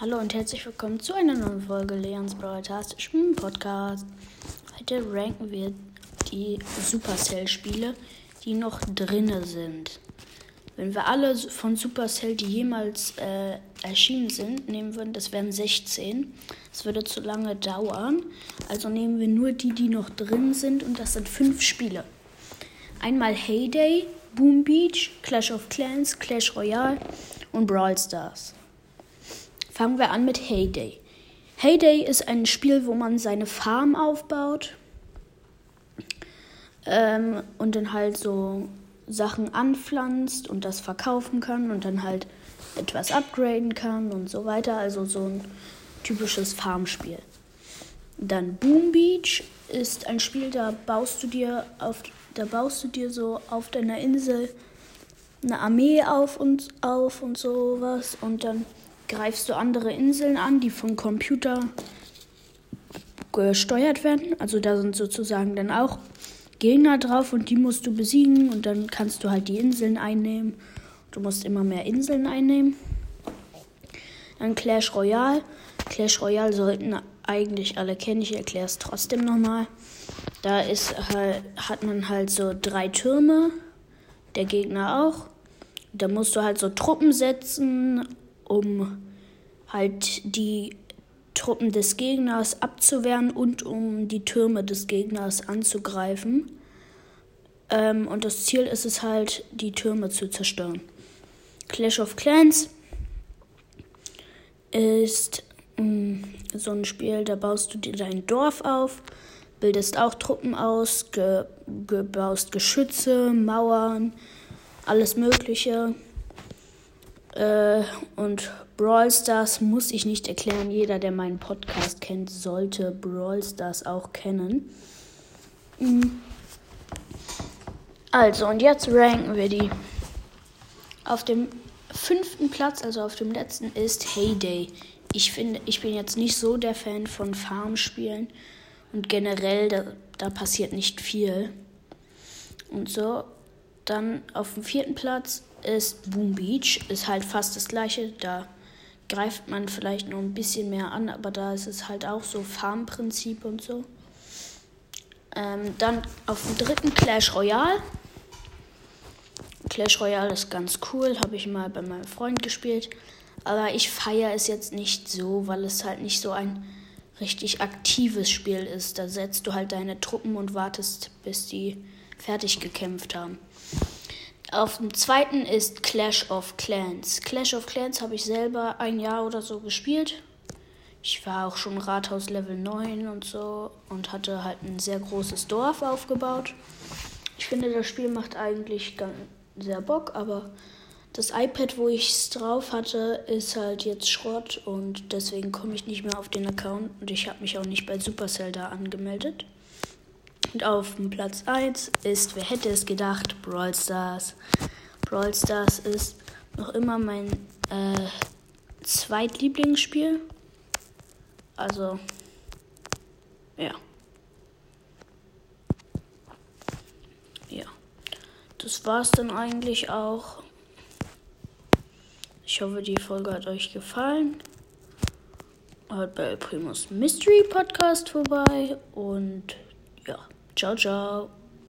Hallo und herzlich willkommen zu einer neuen Folge Leons Broadcastischen Podcast. Heute ranken wir die Supercell-Spiele, die noch drinne sind. Wenn wir alle von Supercell, die jemals äh, erschienen sind, nehmen würden, das wären 16. Das würde zu lange dauern. Also nehmen wir nur die, die noch drin sind und das sind fünf Spiele. Einmal Heyday, Boom Beach, Clash of Clans, Clash Royale und Brawl Stars. Fangen wir an mit Heyday. Heyday ist ein Spiel, wo man seine Farm aufbaut ähm, und dann halt so Sachen anpflanzt und das verkaufen kann und dann halt etwas upgraden kann und so weiter. Also so ein typisches Farmspiel. Dann Boom Beach ist ein Spiel, da baust du dir auf, da baust du dir so auf deiner Insel eine Armee auf und auf und sowas und dann greifst du andere Inseln an, die vom Computer gesteuert werden. Also da sind sozusagen dann auch Gegner drauf und die musst du besiegen und dann kannst du halt die Inseln einnehmen. Du musst immer mehr Inseln einnehmen. Dann Clash Royale. Clash Royale sollten eigentlich alle kennen. Ich erkläre es trotzdem nochmal. Da ist halt, hat man halt so drei Türme. Der Gegner auch. Da musst du halt so Truppen setzen um halt die Truppen des Gegners abzuwehren und um die Türme des Gegners anzugreifen. Ähm, und das Ziel ist es halt, die Türme zu zerstören. Clash of Clans ist mh, mm, so ein Spiel, da baust du dir dein Dorf auf, bildest auch Truppen aus, ge, ge baust Geschütze, Mauern, alles Mögliche. Äh, und Brawl Stars muss ich nicht erklären. Jeder, der meinen Podcast kennt, sollte Brawl Stars auch kennen. Mhm. Also, und jetzt ranken wir die. Auf dem fünften Platz, also auf dem letzten, ist Heyday. Ich finde, ich bin jetzt nicht so der Fan von Farmspielen und generell, da, da passiert nicht viel. Und so, dann auf dem vierten Platz ist Boom Beach. Ist halt fast das gleiche. Da greift man vielleicht noch ein bisschen mehr an, aber da ist es halt auch so Farmprinzip und so. Ähm, dann auf dem dritten Clash Royale. Clash Royale ist ganz cool, habe ich mal bei meinem Freund gespielt. Aber ich feiere es jetzt nicht so, weil es halt nicht so ein richtig aktives Spiel ist. Da setzt du halt deine Truppen und wartest, bis die fertig gekämpft haben. Auf dem zweiten ist Clash of Clans. Clash of Clans habe ich selber ein Jahr oder so gespielt. Ich war auch schon Rathaus Level 9 und so und hatte halt ein sehr großes Dorf aufgebaut. Ich finde, das Spiel macht eigentlich sehr Bock, aber das iPad, wo ich es drauf hatte, ist halt jetzt Schrott und deswegen komme ich nicht mehr auf den Account und ich habe mich auch nicht bei Supercell da angemeldet. Und auf dem Platz 1 ist, wer hätte es gedacht, Brawl Stars. Brawl Stars ist noch immer mein äh, Zweitlieblingsspiel. Also, ja. Ja. Das war's dann eigentlich auch. Ich hoffe, die Folge hat euch gefallen. Hört bei Primus Mystery Podcast vorbei und ja. Jojo.